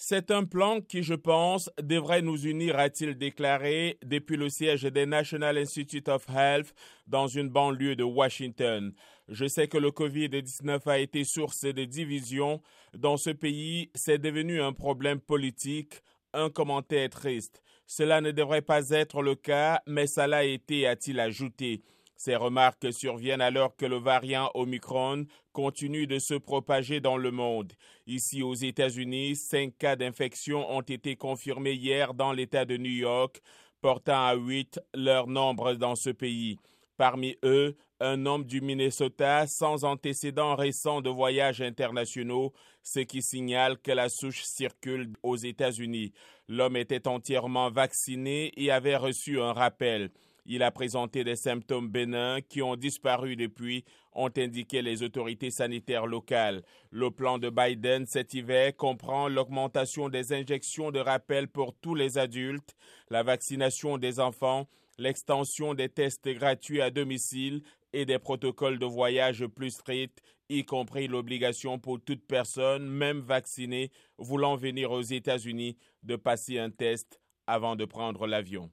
C'est un plan qui, je pense, devrait nous unir, a-t-il déclaré depuis le siège des National Institute of Health dans une banlieue de Washington. Je sais que le Covid-19 a été source de divisions. Dans ce pays, c'est devenu un problème politique, un commentaire triste. Cela ne devrait pas être le cas, mais ça l'a été, a-t-il ajouté. Ces remarques surviennent alors que le variant Omicron continue de se propager dans le monde. Ici aux États-Unis, cinq cas d'infection ont été confirmés hier dans l'État de New York, portant à huit leur nombre dans ce pays. Parmi eux, un homme du Minnesota sans antécédents récents de voyages internationaux, ce qui signale que la souche circule aux États-Unis. L'homme était entièrement vacciné et avait reçu un rappel. Il a présenté des symptômes bénins qui ont disparu depuis, ont indiqué les autorités sanitaires locales. Le plan de Biden cet hiver comprend l'augmentation des injections de rappel pour tous les adultes, la vaccination des enfants, l'extension des tests gratuits à domicile et des protocoles de voyage plus stricts, y compris l'obligation pour toute personne, même vaccinée, voulant venir aux États-Unis, de passer un test avant de prendre l'avion.